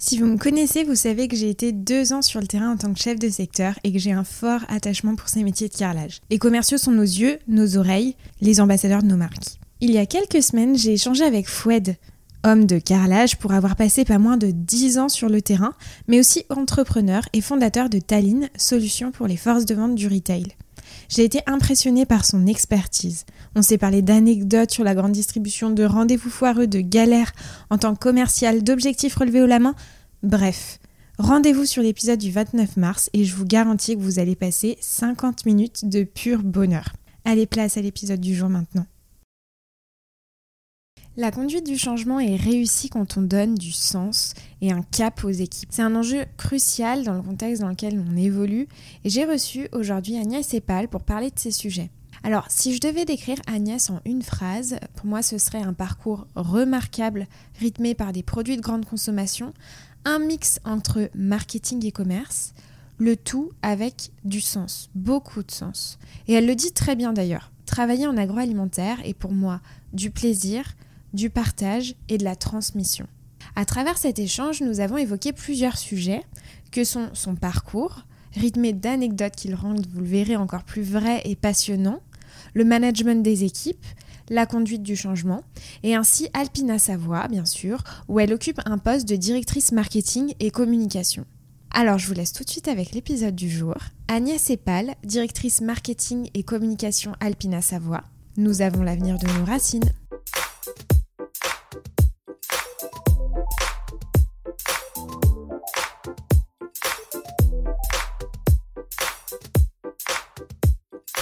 Si vous me connaissez, vous savez que j'ai été deux ans sur le terrain en tant que chef de secteur et que j'ai un fort attachement pour ces métiers de carrelage. Les commerciaux sont nos yeux, nos oreilles, les ambassadeurs de nos marques. Il y a quelques semaines, j'ai échangé avec Foued, homme de carrelage pour avoir passé pas moins de 10 ans sur le terrain, mais aussi entrepreneur et fondateur de Tallinn, solution pour les forces de vente du retail. J'ai été impressionnée par son expertise. On s'est parlé d'anecdotes sur la grande distribution, de rendez-vous foireux, de galères en tant que commercial, d'objectifs relevés au la main. Bref, rendez-vous sur l'épisode du 29 mars et je vous garantis que vous allez passer 50 minutes de pur bonheur. Allez, place à l'épisode du jour maintenant. La conduite du changement est réussie quand on donne du sens et un cap aux équipes. C'est un enjeu crucial dans le contexte dans lequel on évolue et j'ai reçu aujourd'hui Agnès Epal pour parler de ces sujets. Alors, si je devais décrire Agnès en une phrase, pour moi ce serait un parcours remarquable, rythmé par des produits de grande consommation, un mix entre marketing et commerce, le tout avec du sens, beaucoup de sens. Et elle le dit très bien d'ailleurs. Travailler en agroalimentaire est pour moi du plaisir, du partage et de la transmission. À travers cet échange, nous avons évoqué plusieurs sujets que sont son parcours, rythmé d'anecdotes qui le rendent, vous le verrez, encore plus vrai et passionnant, le management des équipes, la conduite du changement, et ainsi Alpina Savoie, bien sûr, où elle occupe un poste de directrice marketing et communication. Alors je vous laisse tout de suite avec l'épisode du jour. Agnès Epal, directrice marketing et communication Alpina Savoie. Nous avons l'avenir de nos racines.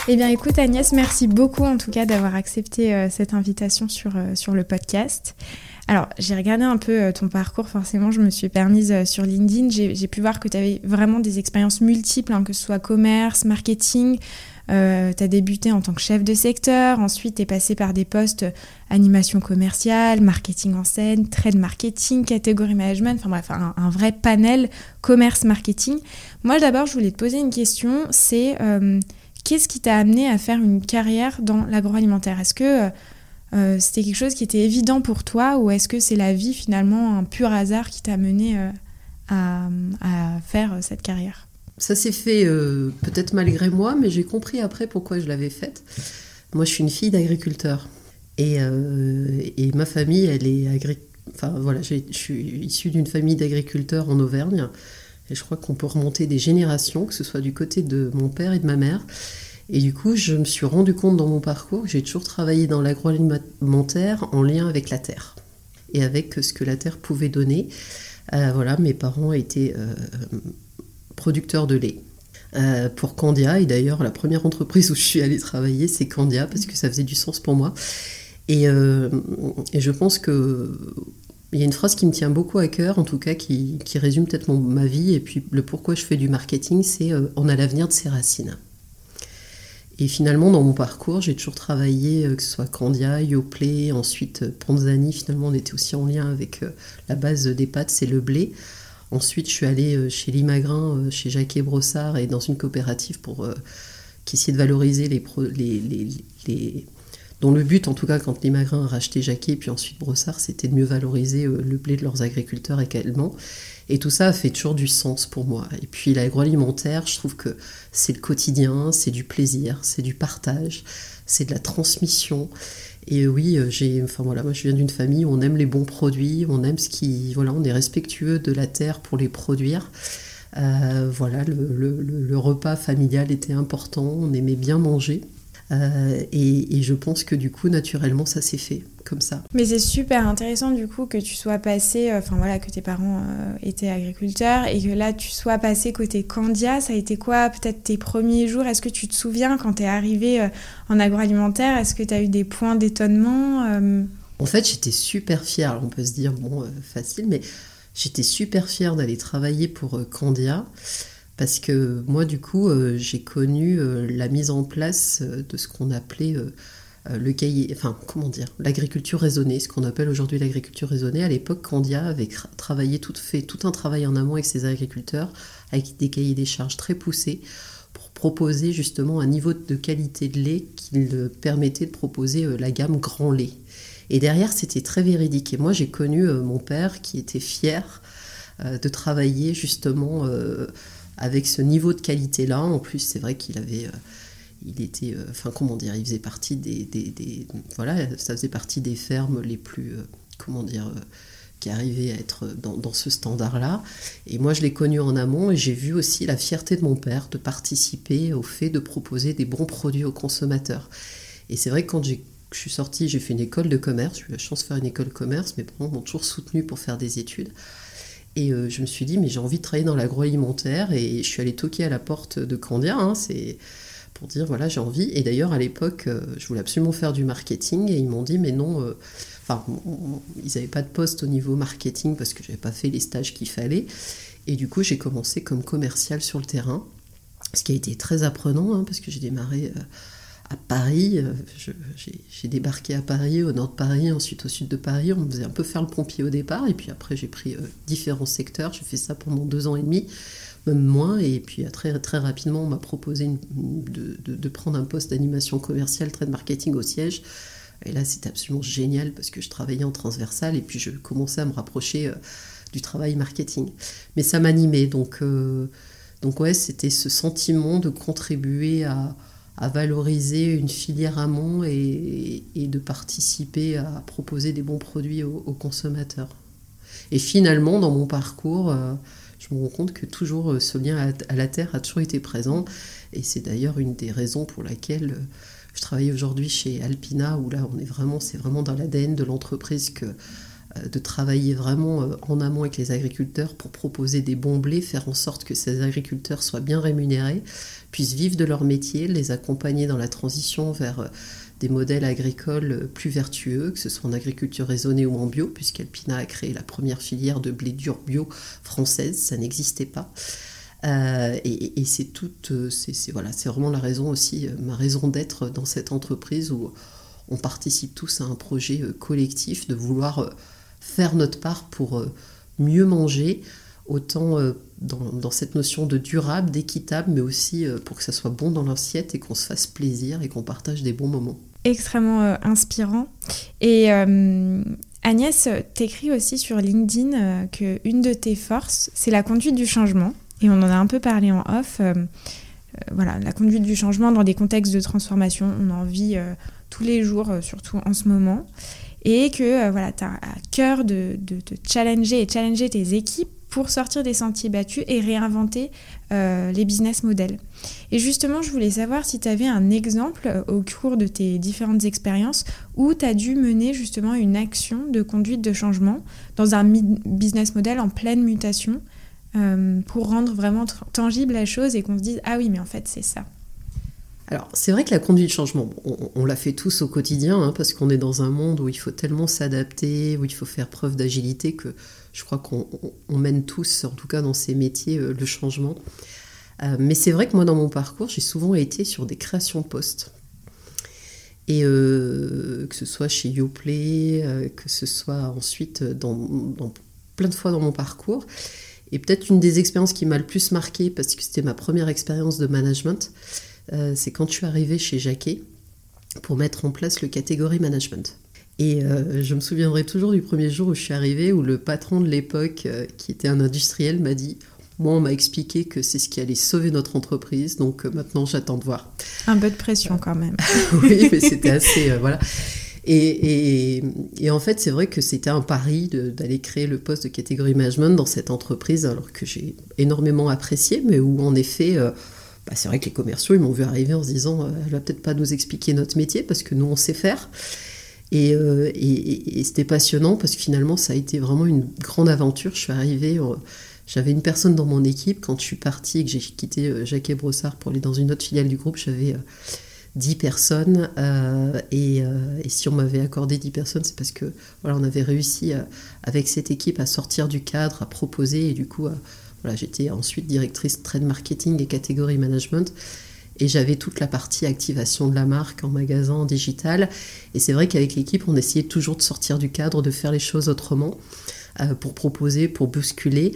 Eh bien écoute Agnès, merci beaucoup en tout cas d'avoir accepté euh, cette invitation sur, euh, sur le podcast. Alors j'ai regardé un peu euh, ton parcours, forcément je me suis permise sur LinkedIn, j'ai pu voir que tu avais vraiment des expériences multiples, hein, que ce soit commerce, marketing, tu as débuté en tant que chef de secteur, ensuite tu es passé par des postes animation commerciale, marketing en scène, trade marketing, catégorie management, enfin bref, un, vrai panel commerce-marketing. Moi d'abord je voulais te poser une question, c'est Qu'est-ce qui t'a amené à faire une carrière dans l'agroalimentaire? Est-ce que euh, c'était quelque chose qui était évident pour toi ou est-ce que c'est la vie finalement, un pur hasard qui t'a mené euh, à, faire cette carrière? Ça s'est fait euh, peut-être malgré moi, mais j'ai compris après pourquoi je l'avais faite. Moi, je suis une fille d'agriculteur et, et, ma famille, elle est Enfin voilà, je suis issue d'une famille d'agriculteurs en Auvergne. Et je crois qu'on peut remonter des générations, que ce soit du côté de mon père et de ma mère. Et du coup, je me suis rendu compte dans mon parcours que j'ai toujours travaillé dans l'agroalimentaire en lien avec la terre et avec ce que la terre pouvait donner. Euh, voilà, mes parents étaient euh, producteurs de lait. Euh, pour Candia, et d'ailleurs la première entreprise où je suis allée travailler, c'est Candia, parce que ça faisait du sens pour moi. Et, et je pense que il y a une phrase qui me tient beaucoup à cœur, en tout cas qui, résume peut-être ma vie et puis le pourquoi je fais du marketing, c'est euh, on a l'avenir de ses racines. Et finalement, dans mon parcours, j'ai toujours travaillé, euh, que ce soit Candia, Yoplait, ensuite euh, Panzani, finalement on était aussi en lien avec la base des pâtes, c'est le blé. Ensuite, je suis allée chez Limagrin, chez Jacques Brossard et dans une coopérative pour qui essayait de valoriser les, dont le but, en tout cas, quand les Magrins a racheté Jacquet, puis ensuite Brossard, c'était de mieux valoriser euh, le blé de leurs agriculteurs également. Et tout ça fait toujours du sens pour moi. Et puis l'agroalimentaire, je trouve que c'est le quotidien, c'est du plaisir, c'est du partage, c'est de la transmission. Et oui, euh, j'ai, enfin voilà, moi je viens d'une famille où on aime les bons produits, on aime ce qui, voilà, on est respectueux de la terre pour les produire. Euh, voilà, le, repas familial était important, on aimait bien manger. Euh, et, je pense que du coup, naturellement, ça s'est fait comme ça. Mais c'est super intéressant du coup que tu sois passé, euh, enfin voilà, que tes parents euh, étaient agriculteurs et que là tu sois passé côté Candia. Ça a été quoi peut-être tes premiers jours? Est-ce que tu te souviens quand tu es arrivé en agroalimentaire? Est-ce que tu as eu des points d'étonnement En fait, j'étais super fière. On peut se dire, bon, facile, mais j'étais super fière d'aller travailler pour Candia. Parce que moi, du coup, euh, j'ai connu euh, la mise en place euh, de ce qu'on appelait le cahier, enfin, comment dire, l'agriculture raisonnée, ce qu'on appelle aujourd'hui l'agriculture raisonnée. À l'époque, Candia avait travaillé tout, fait tout un travail en amont avec ses agriculteurs, avec des cahiers des charges très poussés, pour proposer justement un niveau de qualité de lait qui permettait de proposer la gamme grand lait. Et derrière, c'était très véridique. Et moi, j'ai connu mon père qui était fier de travailler justement avec ce niveau de qualité-là. En plus, c'est vrai qu'il avait il était, enfin comment dire, il faisait partie des, voilà, ça faisait partie des fermes les plus, comment dire, qui arrivait à être dans, ce standard-là. Et moi, je l'ai connu en amont et j'ai vu aussi la fierté de mon père de participer au fait de proposer des bons produits aux consommateurs. Et c'est vrai que quand je suis sortie, j'ai fait une école de commerce, j'ai eu la chance de faire une école de commerce, mes parents m'ont toujours soutenu pour faire des études. Et euh, je me suis dit, mais j'ai envie de travailler dans l'agroalimentaire. Et je suis allée toquer à la porte de Candia, hein, c'est pour dire, voilà, j'ai envie. Et d'ailleurs, à l'époque, euh, je voulais absolument faire du marketing. Et ils m'ont dit, mais non, euh, enfin, ils n'avaient pas de poste au niveau marketing parce que je n'avais pas fait les stages qu'il fallait. Et du coup, j'ai commencé comme commercial sur le terrain, ce qui a été très apprenant, hein, parce que j'ai démarré à Paris. Euh, j'ai débarqué à Paris, au nord de Paris, ensuite au sud de Paris. On me faisait un peu faire le pompier au départ, et puis après j'ai pris euh, différents secteurs. J'ai fait ça pendant deux ans et demi, même moins. Et puis très, très rapidement, on m'a proposé de, prendre un poste d'animation commerciale, trade marketing au siège. Et là, c'était absolument génial parce que je travaillais en transversal et puis je commençais à me rapprocher euh, du travail marketing. Mais ça m'animait, donc, donc ouais, c'était ce sentiment de contribuer à à valoriser une filière amont et, et, de participer à proposer des bons produits aux, consommateurs. Et finalement, dans mon parcours, euh, je me rends compte que toujours euh, ce lien à, la terre a toujours été présent. Et c'est d'ailleurs une des raisons pour laquelle euh, je travaille aujourd'hui chez Alpina, où là, on est vraiment, c'est vraiment dans l'ADN de l'entreprise que de travailler vraiment en amont avec les agriculteurs pour proposer des bons blés, faire en sorte que ces agriculteurs soient bien rémunérés, puissent vivre de leur métier, les accompagner dans la transition vers euh, des modèles agricoles plus vertueux, que ce soit en agriculture raisonnée ou en bio, puisqu'Alpina a créé la première filière de blé dur bio française, ça n'existait pas. Euh, et, c'est toute, euh, c'est voilà, c'est vraiment la raison aussi, ma raison d'être dans cette entreprise où on participe tous à un projet collectif de vouloir faire notre part pour mieux manger, autant dans, cette notion de durable, d'équitable, mais aussi euh, pour que ça soit bon dans l'assiette et qu'on se fasse plaisir et qu'on partage des bons moments. Extrêmement euh, inspirant. Et euh, Agnès, t'écris aussi sur LinkedIn que une de tes forces, c'est la conduite du changement. Et on en a un peu parlé en off. voilà, la conduite du changement dans des contextes de transformation, on en vit tous les jours, surtout en ce moment et que voilà, tu as à cœur de, de, challenger et challenger tes équipes pour sortir des sentiers battus et réinventer euh, les business models. Et justement, je voulais savoir si tu avais un exemple euh, au cours de tes différentes expériences où tu as dû mener justement une action de conduite de changement dans un business model en pleine mutation euh, pour rendre vraiment tangible la chose et qu'on se dise ah oui mais en fait c'est ça. Alors, c'est vrai que la conduite de changement, on, la fait tous au quotidien, hein, parce qu'on est dans un monde où il faut tellement s'adapter, où il faut faire preuve d'agilité, que je crois qu'on mène tous, en tout cas dans ces métiers, euh, le changement. Euh, mais c'est vrai que moi, dans mon parcours, j'ai souvent été sur des créations de postes. Et euh, que ce soit chez Yoplait, que ce soit ensuite dans, plein de fois dans mon parcours. Et peut-être une des expériences qui m'a le plus marqué, parce que c'était ma première expérience de management, euh, c'est quand je suis arrivée chez Jacquet pour mettre en place le catégorie management. Et euh, je me souviendrai toujours du premier jour où je suis arrivée, où le patron de l'époque, euh, qui était un industriel, m'a dit Moi, on m'a expliqué que c'est ce qui allait sauver notre entreprise, donc maintenant j'attends de voir. Un peu de pression quand même. oui, mais c'était assez. voilà. Et, et, en fait, c'est vrai que c'était un pari d'aller créer le poste de catégorie management dans cette entreprise, alors que j'ai énormément apprécié, mais où en effet, bah, c'est vrai que les commerciaux, ils m'ont vu arriver en se disant, euh, elle va peut-être pas nous expliquer notre métier parce que nous, on sait faire. Euh, et, c'était passionnant parce que finalement, ça a été vraiment une grande aventure. Je suis arrivée, euh, j'avais une personne dans mon équipe. Quand je suis partie et que j'ai quitté Jacques Brossard pour aller dans une autre filiale du groupe, j'avais 10 personnes. et, si on m'avait accordé 10 personnes, c'est parce que voilà, on avait réussi avec cette équipe à sortir du cadre, à proposer et du coup à j'étais ensuite directrice trade marketing et catégorie management. Et j'avais toute la partie activation de la marque en magasin, en digital. Et c'est vrai qu'avec l'équipe, on essayait toujours de sortir du cadre, de faire les choses autrement, euh, pour proposer, pour bousculer.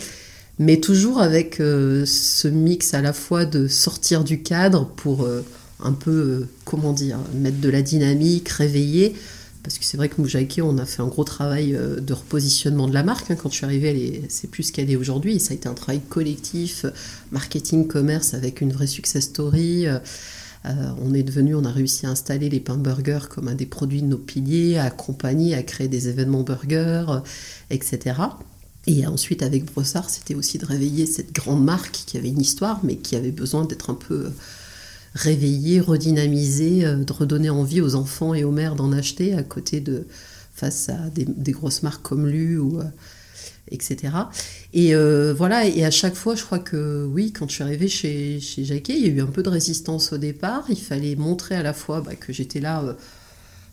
Mais toujours avec euh, ce mix à la fois de sortir du cadre pour euh, un peu, comment dire, mettre de la dynamique, réveiller, parce que c'est vrai que Moujaki, on a fait un gros travail euh, de repositionnement de la marque. Hein. Quand je suis arrivée, c'est plus ce qu'elle est aujourd'hui. Ça a été un travail collectif, marketing, commerce, avec une vraie success story. Euh, on est devenu, on a réussi à installer les pains burgers comme un des produits de nos piliers, à accompagner, à créer des événements burgers, etc. Et ensuite, avec Brossard, c'était aussi de réveiller cette grande marque qui avait une histoire, mais qui avait besoin d'être un peu réveiller, redynamiser, euh, de redonner envie aux enfants et aux mères d'en acheter à côté de face à des, grosses marques comme Lu ou euh, etc. Et euh, voilà, et à chaque fois, je crois que oui, quand je suis arrivée chez, chez Jacquet, il y a eu un peu de résistance au départ. Il fallait montrer à la fois bah, que j'étais là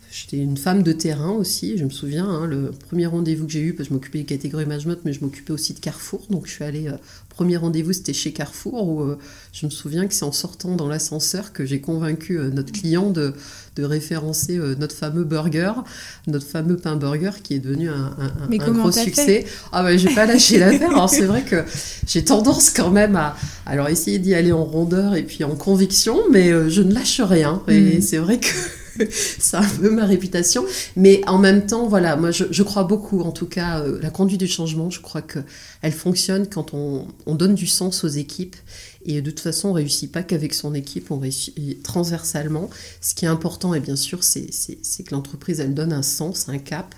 J'étais une femme de terrain aussi, je me souviens, hein, le premier rendez-vous que j'ai eu, parce que je m'occupais des catégories management, mais je m'occupais aussi de Carrefour, donc je suis allée, euh, premier rendez-vous c'était chez Carrefour, où euh, je me souviens que c'est en sortant dans l'ascenseur que j'ai convaincu euh, notre client de, de référencer notre fameux burger, notre fameux pain burger qui est devenu un, un, gros succès. Ah ouais, j'ai pas lâché l'affaire, alors c'est vrai que j'ai tendance quand même à alors essayer d'y aller en rondeur et puis en conviction, mais je ne lâche rien, et mm. c'est vrai que c'est un peu ma réputation. Mais en même temps, voilà, moi je, crois beaucoup, en tout cas, euh, la conduite du changement, je crois qu'elle fonctionne quand on, donne du sens aux équipes. Et de toute façon, on réussit pas qu'avec son équipe, on réussit transversalement. Ce qui est important, et bien sûr, c'est que l'entreprise, elle donne un sens, un cap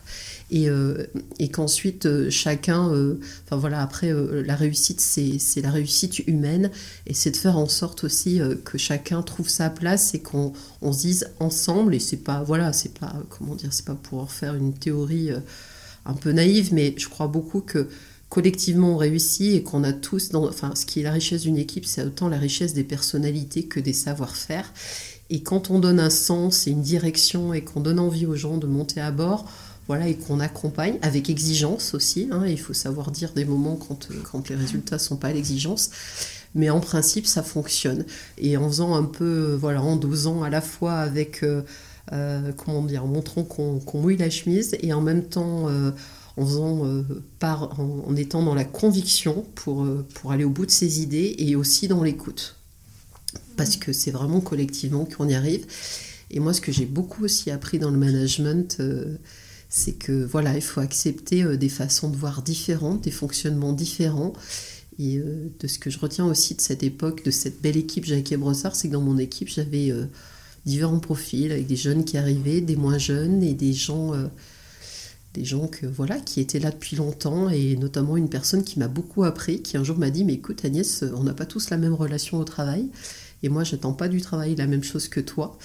et, euh, et qu'ensuite euh, chacun, euh, enfin voilà, après la réussite, c'est la réussite humaine et c'est de faire en sorte aussi que chacun trouve sa place et qu'on on se dise ensemble et c'est pas voilà, c'est pas comment dire, c'est pas pour faire une théorie un peu naïve, mais je crois beaucoup que collectivement on réussit et qu'on a tous, enfin ce qui est la richesse d'une équipe, c'est autant la richesse des personnalités que des savoir-faire. Et quand on donne un sens et une direction et qu'on donne envie aux gens de monter à bord, voilà, et qu'on accompagne avec exigence aussi. Hein, il faut savoir dire des moments quand, euh, quand les résultats ne sont pas à l'exigence. Mais en principe, ça fonctionne. Et en faisant un peu, euh, voilà, en dosant à la fois avec, euh, comment dire, en montrant qu'on mouille la chemise et en même temps en faisant par, en, étant dans la conviction pour, pour aller au bout de ses idées et aussi dans l'écoute. Parce que c'est vraiment collectivement qu'on y arrive. Et moi, ce que j'ai beaucoup aussi appris dans le management, c'est que voilà, il faut accepter euh, des façons de voir différentes, des fonctionnements différents. Et euh, de ce que je retiens aussi de cette époque, de cette belle équipe Jacques Brossard, c'est que dans mon équipe, j'avais euh, différents profils, avec des jeunes qui arrivaient, des moins jeunes et des gens, des gens que, voilà, qui étaient là depuis longtemps, et notamment une personne qui m'a beaucoup appris, qui un jour m'a dit, mais écoute Agnès, on n'a pas tous la même relation au travail, et moi j'attends pas du travail la même chose que toi.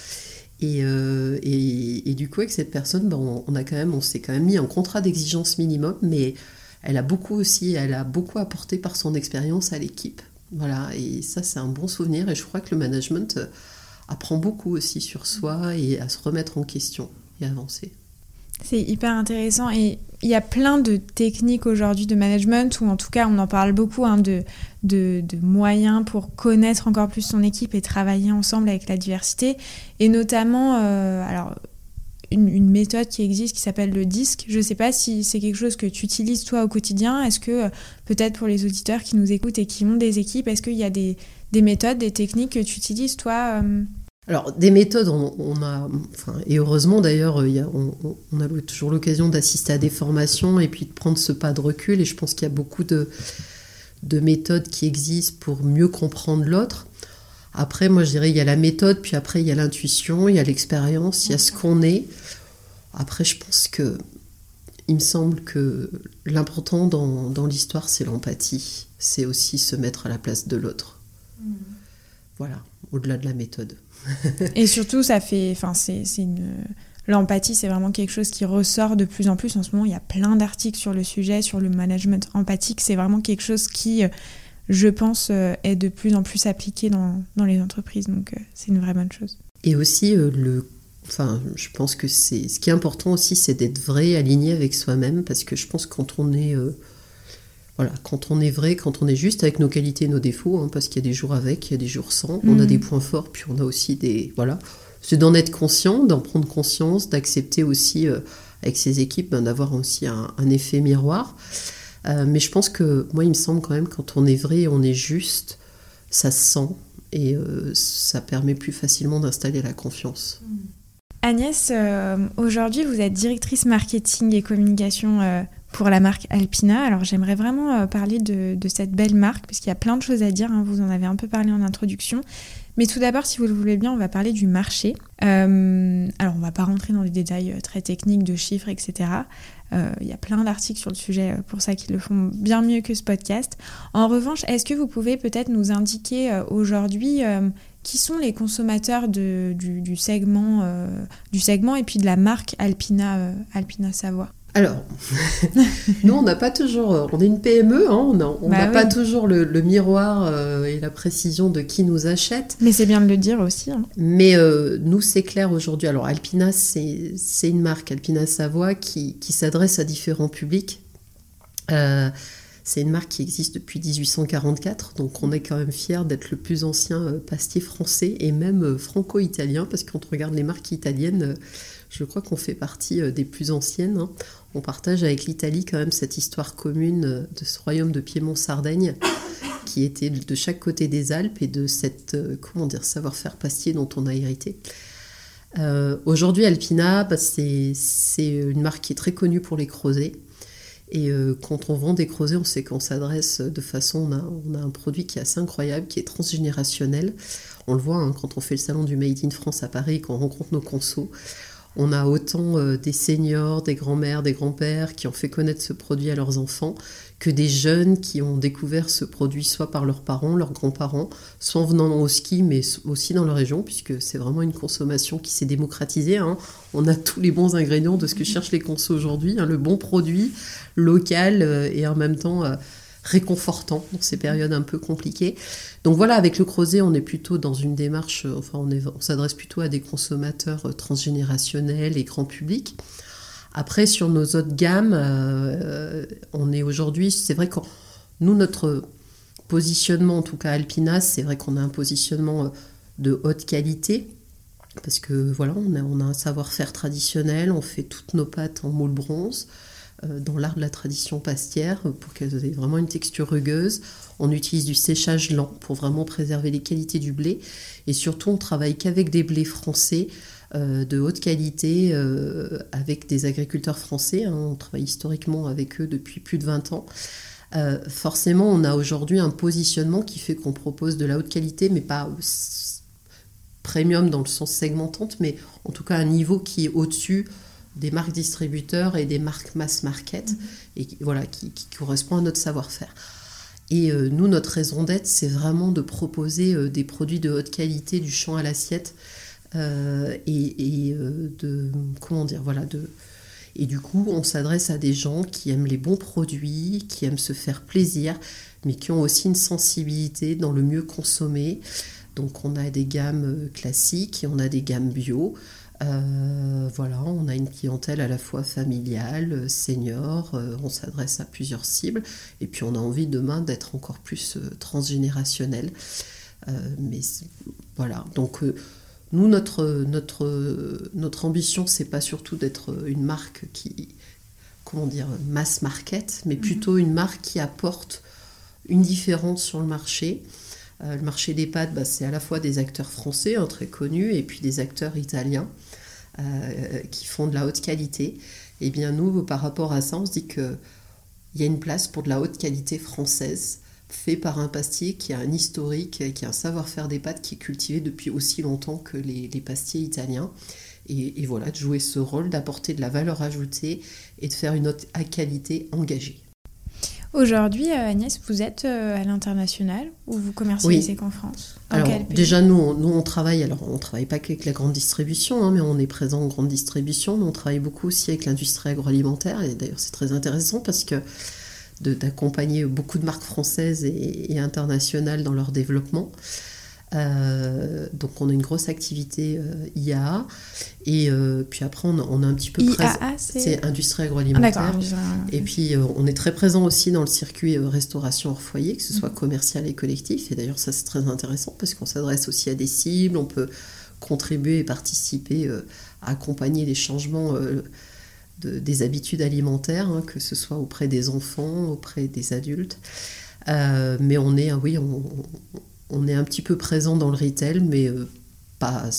Euh, et, du coup, avec cette personne, ben, on, même, on s'est quand même mis un contrat d'exigence minimum, mais elle a beaucoup aussi, elle a beaucoup apporté par son expérience à l'équipe. Voilà, et ça, c'est un bon souvenir. Et je crois que le management euh, apprend beaucoup aussi sur soi et à se remettre en question et avancer. C'est hyper intéressant et il y a plein de techniques aujourd'hui de management, ou en tout cas on en parle beaucoup, hein, de, de, moyens pour connaître encore plus son équipe et travailler ensemble avec la diversité. Et notamment, euh, alors, une, méthode qui existe qui s'appelle le disque. Je ne sais pas si c'est quelque chose que tu utilises toi au quotidien. Est-ce que, euh, peut-être pour les auditeurs qui nous écoutent et qui ont des équipes, est-ce qu'il y a des, des, méthodes, des techniques que tu utilises toi euh, alors, des méthodes, on, a, et heureusement d'ailleurs, on, a toujours l'occasion d'assister à des formations et puis de prendre ce pas de recul. Et je pense qu'il y a beaucoup de, méthodes qui existent pour mieux comprendre l'autre. Après, moi, je dirais, il y a la méthode, puis après, il y a l'intuition, il y a l'expérience, il y a ce qu'on est. Après, je pense que, il me semble que l'important dans, l'histoire, c'est l'empathie. C'est aussi se mettre à la place de l'autre. Mmh. Voilà, au-delà de la méthode. et surtout, ça fait. Enfin, c'est une. L'empathie, c'est vraiment quelque chose qui ressort de plus en plus. En ce moment, il y a plein d'articles sur le sujet, sur le management empathique. C'est vraiment quelque chose qui, je pense, euh, est de plus en plus appliqué dans, dans les entreprises. Donc, euh, c'est une vraie bonne chose. Et aussi, euh, le Enfin, je pense que ce qui est important aussi, c'est d'être vrai, aligné avec soi-même, parce que je pense que quand on est voilà, quand on est vrai, quand on est juste avec nos qualités et nos défauts, hein, parce qu'il y a des jours avec, il y a des jours sans, on a mm. des points forts, puis on a aussi des. Voilà. C'est d'en être conscient, d'en prendre conscience, d'accepter aussi euh, avec ses équipes ben, d'avoir aussi un, effet miroir. Euh, mais je pense que moi, il me semble quand même, quand on est vrai et on est juste, ça se sent et euh, ça permet plus facilement d'installer la confiance. Mm. Agnès, aujourd'hui vous êtes directrice marketing et communication pour la marque Alpina. Alors j'aimerais vraiment parler de, cette belle marque, puisqu'il y a plein de choses à dire, hein. vous en avez un peu parlé en introduction. Mais tout d'abord, si vous le voulez bien, on va parler du marché. Euh, alors, on ne va pas rentrer dans les détails euh, très techniques de chiffres, etc. Euh, il y a plein d'articles sur le sujet pour ça qui le font bien mieux que ce podcast. En revanche, est-ce que vous pouvez peut-être nous indiquer aujourd'hui qui sont les consommateurs du, segment, du segment et puis de la marque Alpina, Alpina Savoie? Alors, nous, on n'a pas toujours. On est une PME, hein, on n'a bah pas toujours le, miroir euh, et la précision de qui nous achète. Mais c'est bien de le dire aussi. Hein. Mais euh, nous, c'est clair aujourd'hui. Alors, Alpina, c'est une marque, Alpina Savoie, qui, s'adresse à différents publics. Euh, c'est une marque qui existe depuis 1844, donc on est quand même fiers d'être le plus ancien pastier français et même franco-italien, parce que quand on regarde les marques italiennes, je crois qu'on fait partie des plus anciennes. Hein on partage avec l'Italie quand même cette histoire commune euh, de ce royaume de Piémont-Sardaigne qui était de chaque côté des Alpes et de cette euh, comment dire savoir-faire pastier dont on a hérité. Euh, aujourd'hui, Alpina, bah, c'est une marque qui est très connue pour les creusets. Et quand on vend des creusets, on sait qu'on s'adresse de façon, on a, un produit qui est assez incroyable, qui est transgénérationnel. On le voit hein, quand on fait le salon du Made in France à Paris, qu'on rencontre nos consos. On a autant euh, des seniors, des grands-mères, des grands-pères qui ont fait connaître ce produit à leurs enfants que des jeunes qui ont découvert ce produit soit par leurs parents, leurs grands-parents, soit en venant au ski, mais aussi dans leur région, puisque c'est vraiment une consommation qui s'est démocratisée. Hein. On a tous les bons ingrédients de ce que cherchent les consos aujourd'hui, hein, le bon produit local euh, et en même temps... Euh, réconfortant dans ces périodes un peu compliquées. Donc voilà, avec le Creuset, on est plutôt dans une démarche, euh, enfin on, s'adresse plutôt à des consommateurs euh, transgénérationnels et grand public. Après, sur nos autres gammes, euh, on est aujourd'hui, c'est vrai que nous, notre positionnement, en tout cas Alpina, c'est vrai qu'on a un positionnement de haute qualité, parce que voilà, on a un savoir-faire traditionnel, on fait toutes nos pâtes en moule bronze. Euh, dans l'art de la tradition pastière pour qu'elles aient vraiment une texture rugueuse. On utilise du séchage lent pour vraiment préserver les qualités du blé. Et surtout, on travaille qu'avec des blés français euh, de haute qualité, euh, avec des agriculteurs français. Hein. On travaille historiquement avec eux depuis plus de 20 ans. forcément, on a aujourd'hui un positionnement qui fait qu'on propose de la haute qualité, mais pas premium dans le sens segmentante, mais en tout cas un niveau qui est au-dessus des marques distributeurs et des marques mass market, mhm. et voilà, qui, qui, correspond à notre savoir-faire. Et euh, nous, notre raison d'être, c'est vraiment de proposer euh, des produits de haute qualité, du champ à l'assiette, euh, et, de comment dire, voilà, de et du coup, on s'adresse à des gens qui aiment les bons produits, qui aiment se faire plaisir, mais qui ont aussi une sensibilité dans le mieux consommer. Donc, on a des gammes classiques et on a des gammes bio. Euh, voilà, on a une clientèle à la fois familiale, senior, euh, on s'adresse à plusieurs cibles, et puis on a envie demain d'être encore plus euh, transgénérationnel. mais voilà, donc nous, notre, notre, notre ambition, c'est pas surtout d'être une marque qui, comment dire, mass market, mais mhm. plutôt une marque qui apporte une différence sur le marché. le marché des pâtes, bah, c'est à la fois des acteurs français hein, très connus et puis des acteurs italiens. Euh, qui font de la haute qualité. Et eh bien nous, par rapport à ça, on se dit qu'il y a une place pour de la haute qualité française, fait par un pastier qui a un historique, qui a un savoir-faire des pâtes qui est cultivé depuis aussi longtemps que les, pastiers italiens. Et, voilà, de jouer ce rôle, d'apporter de la valeur ajoutée et de faire une haute qualité engagée. Aujourd'hui, euh, Agnès, vous êtes euh, à l'international ou vous commercialisez qu'en France? Alors déjà, nous, nous, on travaille, alors on travaille pas qu'avec la grande distribution, hein, mais on est présent en grande distribution, mais on travaille beaucoup aussi avec l'industrie agroalimentaire, et d'ailleurs c'est très intéressant parce que d'accompagner beaucoup de marques françaises et internationales dans leur développement. Euh, donc on a une grosse activité euh, IA et euh, puis après on a, un petit peu IAA, c'est industrie agroalimentaire. Ah, et puis on est très présent aussi dans le circuit restauration hors foyer que ce soit mm. commercial et collectif. Et d'ailleurs ça c'est très intéressant parce qu'on s'adresse aussi à des cibles. On peut contribuer et participer à accompagner les changements des habitudes alimentaires hein, que ce soit auprès des enfants auprès des adultes. Mais on est oui on, on est un petit peu présent dans le retail, mais euh, pas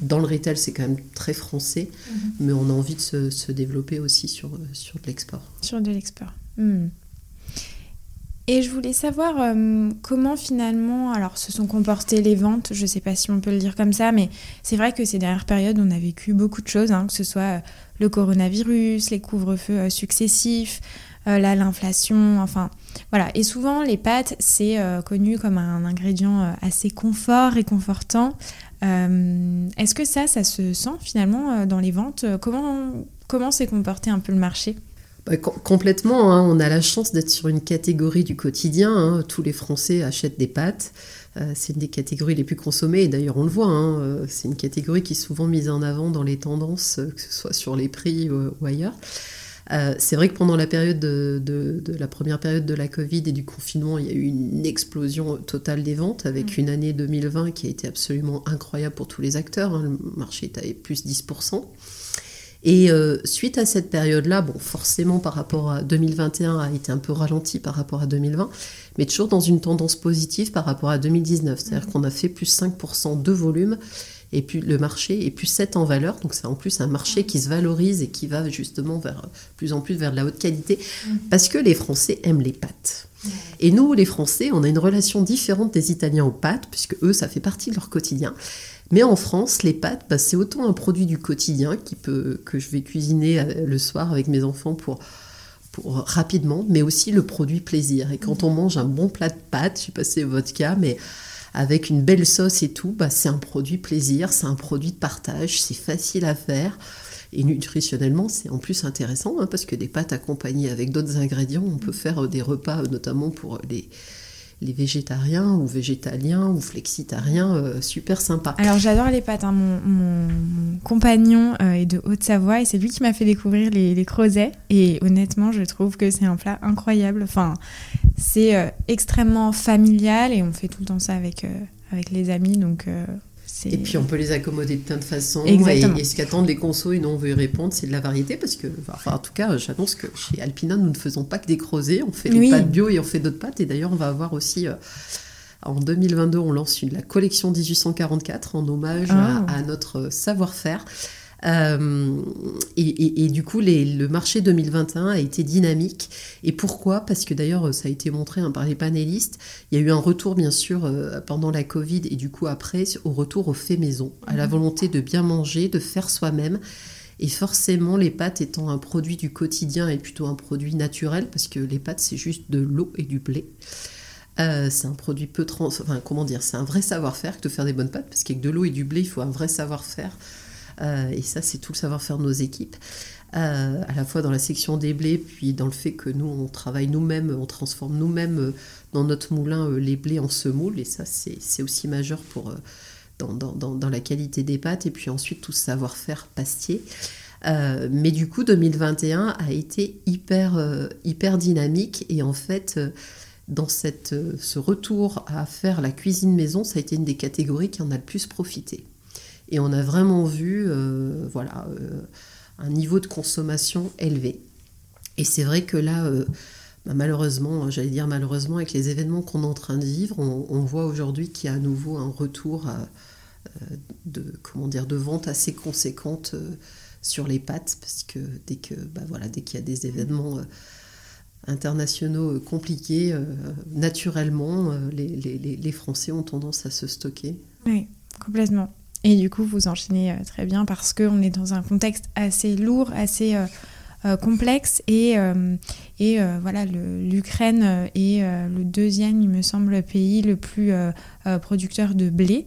dans le retail, c'est quand même très français, mhm. mais on a envie de se, développer aussi sur, sur de l'export. Sur de l'export. Hmm. Et je voulais savoir euh, comment finalement alors se sont comportées les ventes. Je ne sais pas si on peut le dire comme ça, mais c'est vrai que ces dernières périodes, on a vécu beaucoup de choses, hein, que ce soit euh, le coronavirus, les couvre-feux euh, successifs, là l'inflation, enfin voilà. Et souvent les pâtes, c'est connu comme un ingrédient assez confort, et confortant. Est-ce que ça, ça se sent finalement dans les ventes? Comment comment s'est comporté un peu le marché? Bah, complètement, hein. on a la chance d'être sur une catégorie du quotidien. Hein. Tous les Français achètent des pâtes. Euh, c'est une des catégories les plus consommées, et d'ailleurs on le voit, hein. euh, c'est une catégorie qui est souvent mise en avant dans les tendances, euh, que ce soit sur les prix ou ailleurs. C'est vrai que pendant la période de, la première période de la Covid et du confinement, il y a eu une explosion totale des ventes avec mmh. une année 2020 qui a été absolument incroyable pour tous les acteurs. Le marché est à plus 10%. Et euh, suite à cette période-là, bon, forcément par rapport à 2021 a été un peu ralenti par rapport à 2020, mais toujours dans une tendance positive par rapport à 2019. C'est-à-dire mmh. qu'on a fait plus 5% de volume et puis le marché est plus 7 en valeur. Donc c'est en plus un marché qui se valorise et qui va justement vers plus en plus vers de la haute qualité mmh. parce que les Français aiment les pâtes. Et nous, les Français, on a une relation différente des Italiens aux pâtes, puisque eux, ça fait partie de leur quotidien. Mais en France, les pâtes, bah, c'est autant un produit du quotidien qui peut, que je vais cuisiner euh, le soir avec mes enfants pour, pour rapidement, mais aussi le produit plaisir. Et quand on mange un bon plat de pâtes, je sais pas si c'est votre cas, mais avec une belle sauce et tout, bah, c'est un produit plaisir, c'est un produit de partage, c'est facile à faire. Et nutritionnellement, c'est en plus intéressant hein, parce que des pâtes accompagnées avec d'autres ingrédients, on peut faire des repas, notamment pour les, les végétariens ou végétaliens ou flexitariens, euh, super sympa. Alors j'adore les pâtes. Hein. Mon, compagnon euh, est de Haute-Savoie et c'est lui qui m'a fait découvrir les, les. Et honnêtement, je trouve que c'est un plat incroyable. Enfin, c'est euh, extrêmement familial et on fait tout le temps ça avec, avec les amis. Donc et puis on peut les accommoder de plein de façons. Exactement. Et, ce qu'attendent les consos et nous on veut y répondre, c'est de la variété parce que, enfin, en tout cas, j'annonce que chez Alpina, nous ne faisons pas que des creusets, on fait des pâtes bio et on fait d'autres pâtes. Et d'ailleurs, on va avoir aussi. Euh, en 2022, on lance une, la collection 1844 en hommage à, ah. notre savoir-faire. Euh, et, du coup, le marché 2021 a été dynamique. Et pourquoi? Parce que d'ailleurs, ça a été montré hein, par les panélistes. Il y a eu un retour, bien sûr, euh, pendant la Covid et du coup après, au retour au fait maison, à la mhm. volonté de bien manger, de faire soi-même. Et forcément, les pâtes étant un produit du quotidien et plutôt un produit naturel, parce que les pâtes, c'est juste de l'eau et du blé. Euh, c'est un produit peu trans... Enfin, comment dire? C'est un vrai savoir-faire que de faire des bonnes pâtes, parce qu'avec de l'eau et du blé, il faut un vrai savoir-faire et ça, c'est tout le savoir-faire de nos équipes. Euh, à la fois dans la section des blés, puis dans le fait que nous, on travaille nous-mêmes, on transforme nous-mêmes euh, dans notre moulin les blés en semoule, et ça, c'est aussi majeur pour, dans, la qualité des pâtes, et puis ensuite tout ce savoir-faire pastier. mais du coup, 2021 a été hyper, hyper dynamique, et en fait, dans cette, ce retour à faire la cuisine maison, ça a été une des catégories qui en a le plus profité. Et on a vraiment vu euh, voilà, euh, un niveau de consommation élevé. Et c'est vrai que là, euh, bah, malheureusement, j'allais dire malheureusement, avec les événements qu'on est en train de vivre, on, voit aujourd'hui qu'il y a à nouveau un retour de, comment dire, de vente assez conséquente sur les pattes, parce que dès que bah, voilà, dès qu'il y a des événements internationaux compliqués, naturellement, les, les, les, Français ont tendance à se stocker. Oui, complètement. Et du coup, vous enchaînez euh, très bien parce qu'on est dans un contexte assez lourd, assez euh, euh, complexe. Et, et voilà, l'Ukraine est le deuxième, il me semble, pays le plus producteur de blé.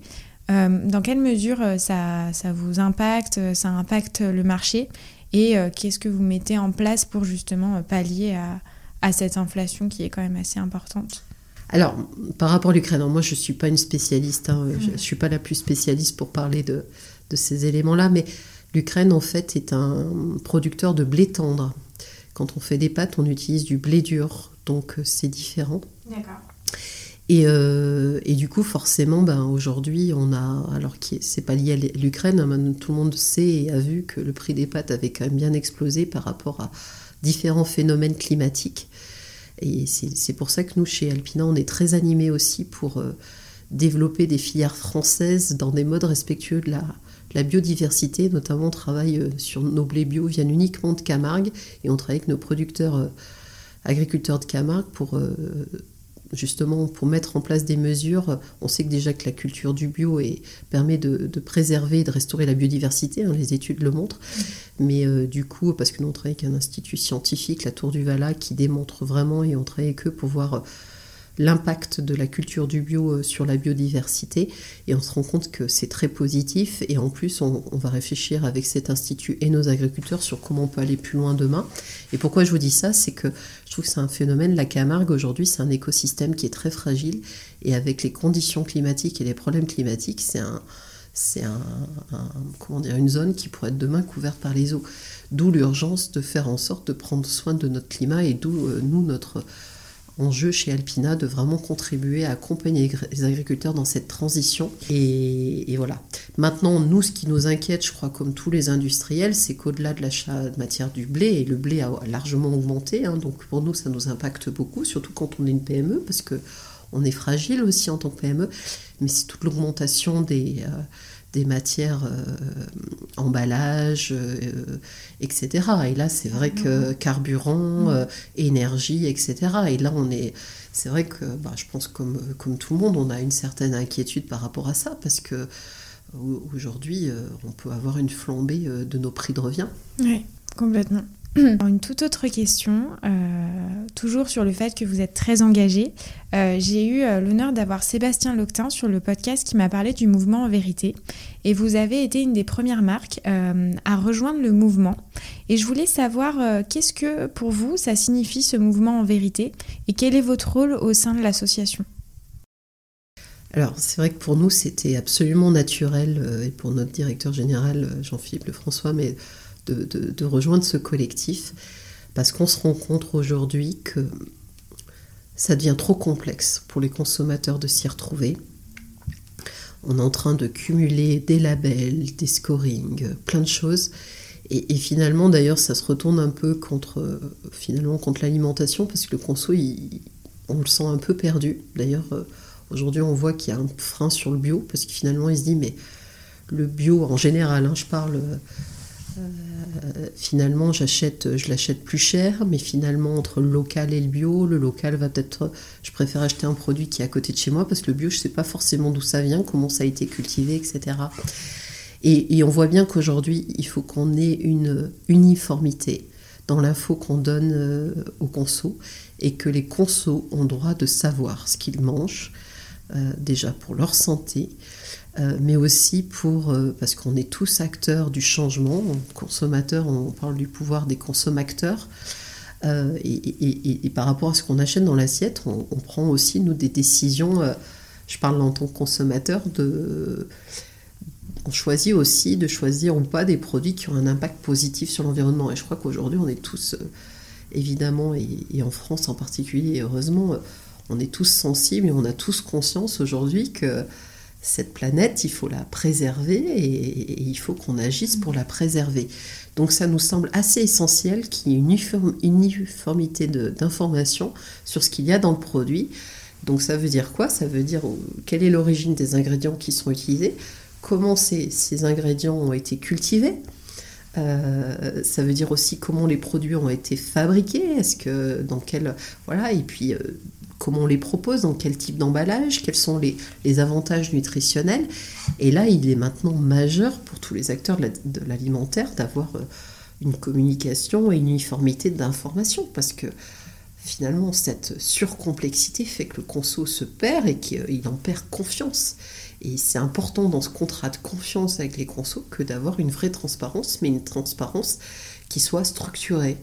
dans quelle mesure ça, ça, vous impacte, ça impacte le marché et qu'est-ce que vous mettez en place pour justement pallier à, à cette inflation qui est quand même assez importante? Alors, par rapport à l'Ukraine, moi je ne suis pas une spécialiste, hein, je ne suis pas la plus spécialiste pour parler de, ces éléments-là, mais l'Ukraine en fait est un producteur de blé tendre. Quand on fait des pâtes, on utilise du blé dur, donc euh, c'est différent. D'accord. Euh, et, du coup, forcément, ben, aujourd'hui, on a, alors que c'est pas lié à l'Ukraine, hein, tout le monde sait et a vu que le prix des pâtes avait quand même bien explosé par rapport à différents phénomènes climatiques. Et c'est pour ça que nous, chez Alpina, on est très animés aussi pour euh, développer des filières françaises dans des modes respectueux de la, biodiversité. Notamment, on travaille euh, sur nos blés bio viennent uniquement de Camargue et on travaille avec nos producteurs euh, agriculteurs de Camargue pour justement pour mettre en place des mesures. On sait que déjà que la culture du bio permet de, préserver et de restaurer la biodiversité, hein, les études le montrent. Mais du coup, parce que nous on travaille avec un institut scientifique, la Tour du Vala, qui démontre vraiment, et on travaille avec eux pour voir l'impact de la culture du bio euh, sur la biodiversité et on se rend compte que c'est très positif et en plus on, va réfléchir avec cet institut et nos agriculteurs sur comment on peut aller plus loin demain. Et pourquoi je vous dis ça, c'est que je trouve que c'est un phénomène, la Camargue aujourd'hui c'est un écosystème qui est très fragile et avec les conditions climatiques et les problèmes climatiques, c'est un c'est un, une zone qui pourrait être demain couverte par les eaux. D'où l'urgence de faire en sorte de prendre soin de notre climat et d'où euh, nous notre enjeu chez Alpina de vraiment contribuer à accompagner les agriculteurs dans cette transition. Et, voilà. Maintenant, nous, ce qui nous inquiète, je crois, comme tous les industriels, c'est qu'au-delà de l'achat de matière du blé, et le blé a largement augmenté, hein, donc pour nous, ça nous impacte beaucoup, surtout quand on est une PME, parce que on est fragile aussi en tant que PME, mais c'est toute l'augmentation des... Euh, des matières euh, emballage, euh, etc. Et là, c'est vrai que carburant, euh, énergie, etc. Et là, on est, c'est vrai que, bah, je pense comme comme tout le monde, on a une certaine inquiétude par rapport à ça parce que aujourd'hui, on peut avoir une flambée de nos prix de revient. Oui, complètement. Une toute autre question, euh, toujours sur le fait que vous êtes très engagé. Euh, j'ai eu euh, l'honneur d'avoir Sébastien Loctin sur le podcast qui m'a parlé du mouvement en vérité. Et vous avez été une des premières marques à rejoindre le mouvement. Et je voulais savoir qu'est-ce que pour vous ça signifie ce mouvement en vérité? Et quel est votre rôle au sein de l'association? Alors, c'est vrai que pour nous, c'était absolument naturel, et pour notre directeur général, Jean-Philippe Lefrançois, mais de, rejoindre ce collectif parce qu'on se rend compte aujourd'hui que ça devient trop complexe pour les consommateurs de s'y retrouver. On est en train de cumuler des labels, des scorings, plein de choses. Et, finalement, d'ailleurs, ça se retourne un peu contre, finalement, contre l'alimentation parce que le conso, on le sent un peu perdu. D'ailleurs, euh, aujourd'hui, on voit qu'il y a un frein sur le bio parce que finalement, il se dit, mais le bio en général, hein, je parle euh, finalement, j'achète, je l'achète plus cher, mais finalement, entre le local et le bio, le local va peut-être. Je préfère acheter un produit qui est à côté de chez moi parce que le bio, je ne sais pas forcément d'où ça vient, comment ça a été cultivé, etc. Et, on voit bien qu'aujourd'hui, il faut qu'on ait une uniformité dans l'info qu'on donne euh, aux consos et que les consos ont droit de savoir ce qu'ils mangent, déjà pour leur santé, euh, mais aussi pour, euh, parce qu'on est tous acteurs du changement, consommateurs, on parle du pouvoir des consommateurs, euh, et, par rapport à ce qu'on achète dans l'assiette, on, prend aussi, nous, des décisions, je parle en tant que consommateur, de, on choisit aussi de choisir ou pas des produits qui ont un impact positif sur l'environnement. Et je crois qu'aujourd'hui, on est tous, évidemment, et, en France en particulier, heureusement, on est tous sensibles et on a tous conscience aujourd'hui que cette planète, il faut la préserver et, il faut qu'on agisse pour la préserver. Donc ça nous semble assez essentiel qu'il y ait une uniformité d'informations sur ce qu'il y a dans le produit. Donc ça veut dire quoi? Ça veut dire euh, quelle est l'origine des ingrédients qui sont utilisés, comment ces, ingrédients ont été cultivés, euh, ça veut dire aussi comment les produits ont été fabriqués, est-ce que dans quel voilà et puis euh, comment on les propose, dans quel type d'emballage, quels sont les, avantages nutritionnels. Et là, il est maintenant majeur pour tous les acteurs de l'alimentaire d'avoir euh, une communication et une uniformité d'information, parce que finalement, cette surcomplexité fait que le conso se perd et qu'il en perd confiance. Et c'est important dans ce contrat de confiance avec les consos que d'avoir une vraie transparence, mais une transparence qui soit structurée.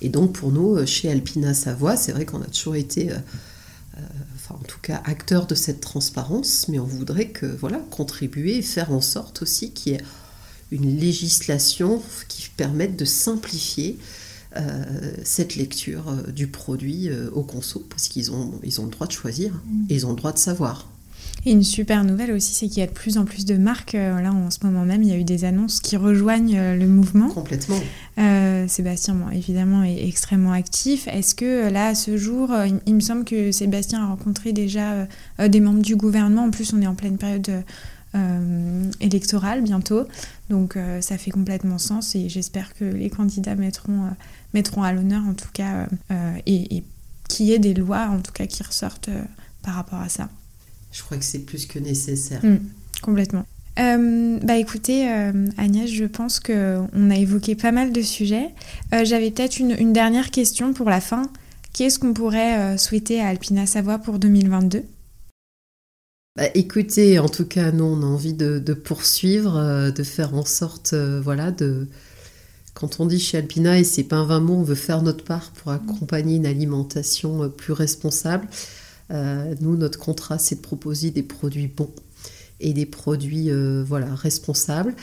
Et donc pour nous, euh, chez Alpina Savoie, c'est vrai qu'on a toujours été, euh, euh, enfin en tout cas, acteurs de cette transparence, mais on voudrait que voilà contribuer et faire en sorte aussi qu'il y ait une législation qui permette de simplifier cette lecture du produit au conso, parce qu'ils ont, ils ont le droit de choisir et ils ont le droit de savoir. Et une super nouvelle aussi, c'est qu'il y a de plus en plus de marques. Euh, là, en ce moment même, il y a eu des annonces qui rejoignent euh, le mouvement. Complètement. Euh, Sébastien, bon, évidemment, est extrêmement actif. Est-ce que là, à ce jour, il, me semble que Sébastien a rencontré déjà des membres du gouvernement. En plus, on est en pleine période électorale bientôt. Donc, ça fait complètement sens et j'espère que les candidats mettront, mettront à l'honneur, en tout cas, et, et qu'il y ait des lois, en tout cas, qui ressortent par rapport à ça. Je crois que c'est plus que nécessaire. Mm, complètement. Euh, bah écoutez, euh, Agnès, je pense qu'on a évoqué pas mal de sujets. Euh, j'avais peut-être une, dernière question pour la fin. Qu'est-ce qu'on pourrait souhaiter à Alpina Savoie pour 2022 bah, écoutez, en tout cas, nous, on a envie de, poursuivre, de faire en sorte, voilà, de... Quand on dit chez Alpina, et c'est pas un vain mot, on veut faire notre part pour accompagner une alimentation plus responsable. Euh, nous, notre contrat, c'est de proposer des produits bons et des produits euh, voilà, responsables.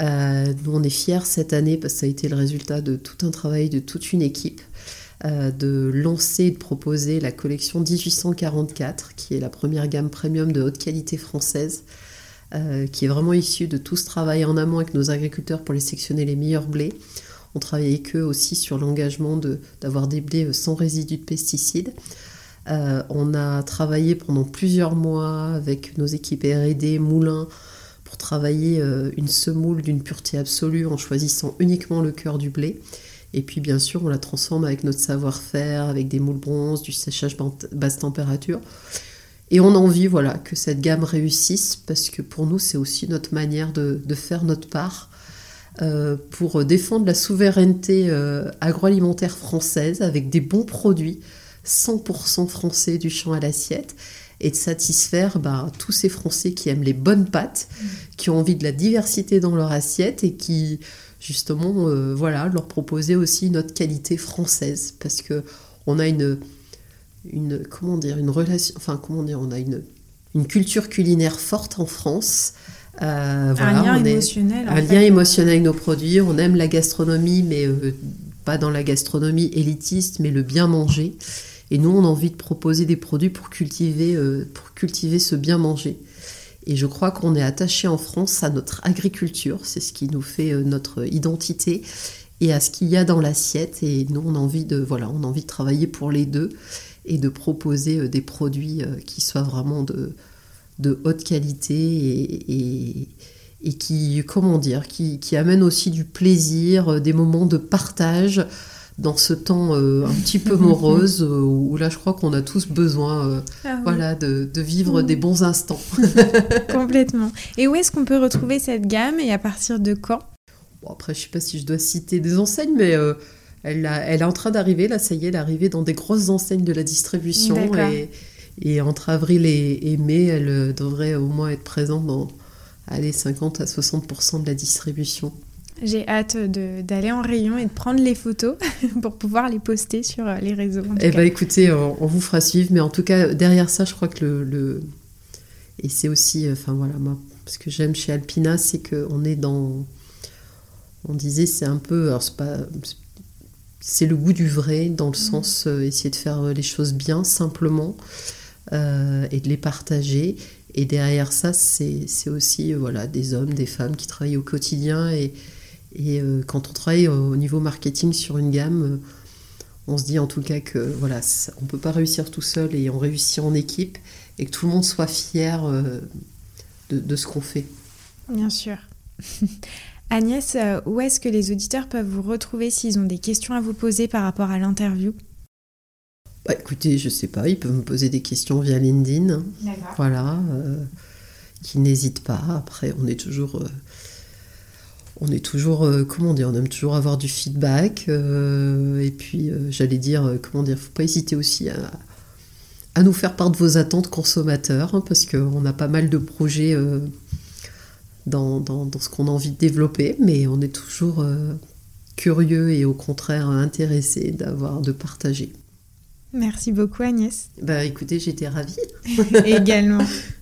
Euh, nous, on est fiers cette année parce que ça a été le résultat de tout un travail de toute une équipe de lancer et de proposer la collection 1844, qui est la première gamme premium de haute qualité française, qui est vraiment issue de tout ce travail en amont avec nos agriculteurs pour les sectionner les meilleurs blés. On travaille avec eux aussi sur l'engagement d'avoir des blés sans résidus de pesticides. Euh, on a travaillé pendant plusieurs mois avec nos équipes RD, moulins, pour travailler euh, une semoule d'une pureté absolue en choisissant uniquement le cœur du blé. Et puis bien sûr, on la transforme avec notre savoir-faire, avec des moules bronze, du séchage basse température. Et on a envie voilà, que cette gamme réussisse parce que pour nous, c'est aussi notre manière de, faire notre part euh, pour défendre la souveraineté agroalimentaire française avec des bons produits 100% français du champ à l'assiette et de satisfaire bah, tous ces Français qui aiment les bonnes pâtes, mm. qui ont envie de la diversité dans leur assiette et qui justement euh, voilà leur proposer aussi notre qualité française parce que on a une une comment dire une relation enfin comment dire on a une une culture culinaire forte en France. Euh, un lien émotionnel. un lien émotionnel avec nos produits. On aime la gastronomie, mais euh, pas dans la gastronomie élitiste, mais le bien manger. Et nous, on a envie de proposer des produits pour cultiver, euh, pour cultiver ce bien manger. Et je crois qu'on est attaché en France à notre agriculture, c'est ce qui nous fait euh, notre identité, et à ce qu'il y a dans l'assiette. Et nous, on a envie de, voilà, on a envie de travailler pour les deux et de proposer euh, des produits qui soient vraiment de, de haute qualité et, et, qui, comment dire, qui, qui amènent aussi du plaisir, des moments de partage dans ce temps euh, un petit peu morose euh, où là je crois qu'on a tous besoin euh, ah voilà, de, vivre des bons instants. Complètement. Et où est-ce qu'on peut retrouver cette gamme et à partir de quand? Bon, Après je sais pas si je dois citer des enseignes mais elle, elle est en train d'arriver, là ça y est, elle est arrivée dans des grosses enseignes de la distribution et, et, entre avril et, mai elle devrait au moins être présente dans allez, 50 à 60% de la distribution. J'ai hâte d'aller en rayon et de prendre les photos pour pouvoir les poster sur euh, les réseaux. Eh bien, écoutez, on, vous fera suivre, mais en tout cas, derrière ça, je crois que le. Et c'est aussi, euh, enfin voilà, moi, ce que j'aime chez Alpina, c'est qu'on est dans. On disait, c'est un peu. Alors, c'est pas. C'est le goût du vrai, dans le mmh. sens euh, essayer de faire les choses bien, simplement, et de les partager. Et derrière ça, c'est aussi voilà, des hommes, des femmes qui travaillent au quotidien et, et euh, quand on travaille au niveau marketing sur une gamme, euh, on se dit en tout cas que voilà, on peut pas réussir tout seul et on réussit en équipe et que tout le monde soit fier euh, de, ce qu'on fait. Bien sûr. Agnès, où est-ce que les auditeurs peuvent vous retrouver s'ils ont des questions à vous poser par rapport à l'interview? Bah, Écoutez, je sais pas, ils peuvent me poser des questions via LinkedIn. Voilà, qui n'hésitent pas. Après, on est toujours on est toujours, euh, comment dire, on aime toujours avoir du feedback. Euh, et puis, euh, j'allais dire, comment dire, faut pas hésiter aussi à, nous faire part de vos attentes consommateurs, hein, parce qu'on a pas mal de projets dans, ce qu'on a envie de développer, mais on est toujours curieux et au contraire intéressé d'avoir, de partager. Merci beaucoup Agnès. Bah écoutez, j'étais ravie. Également.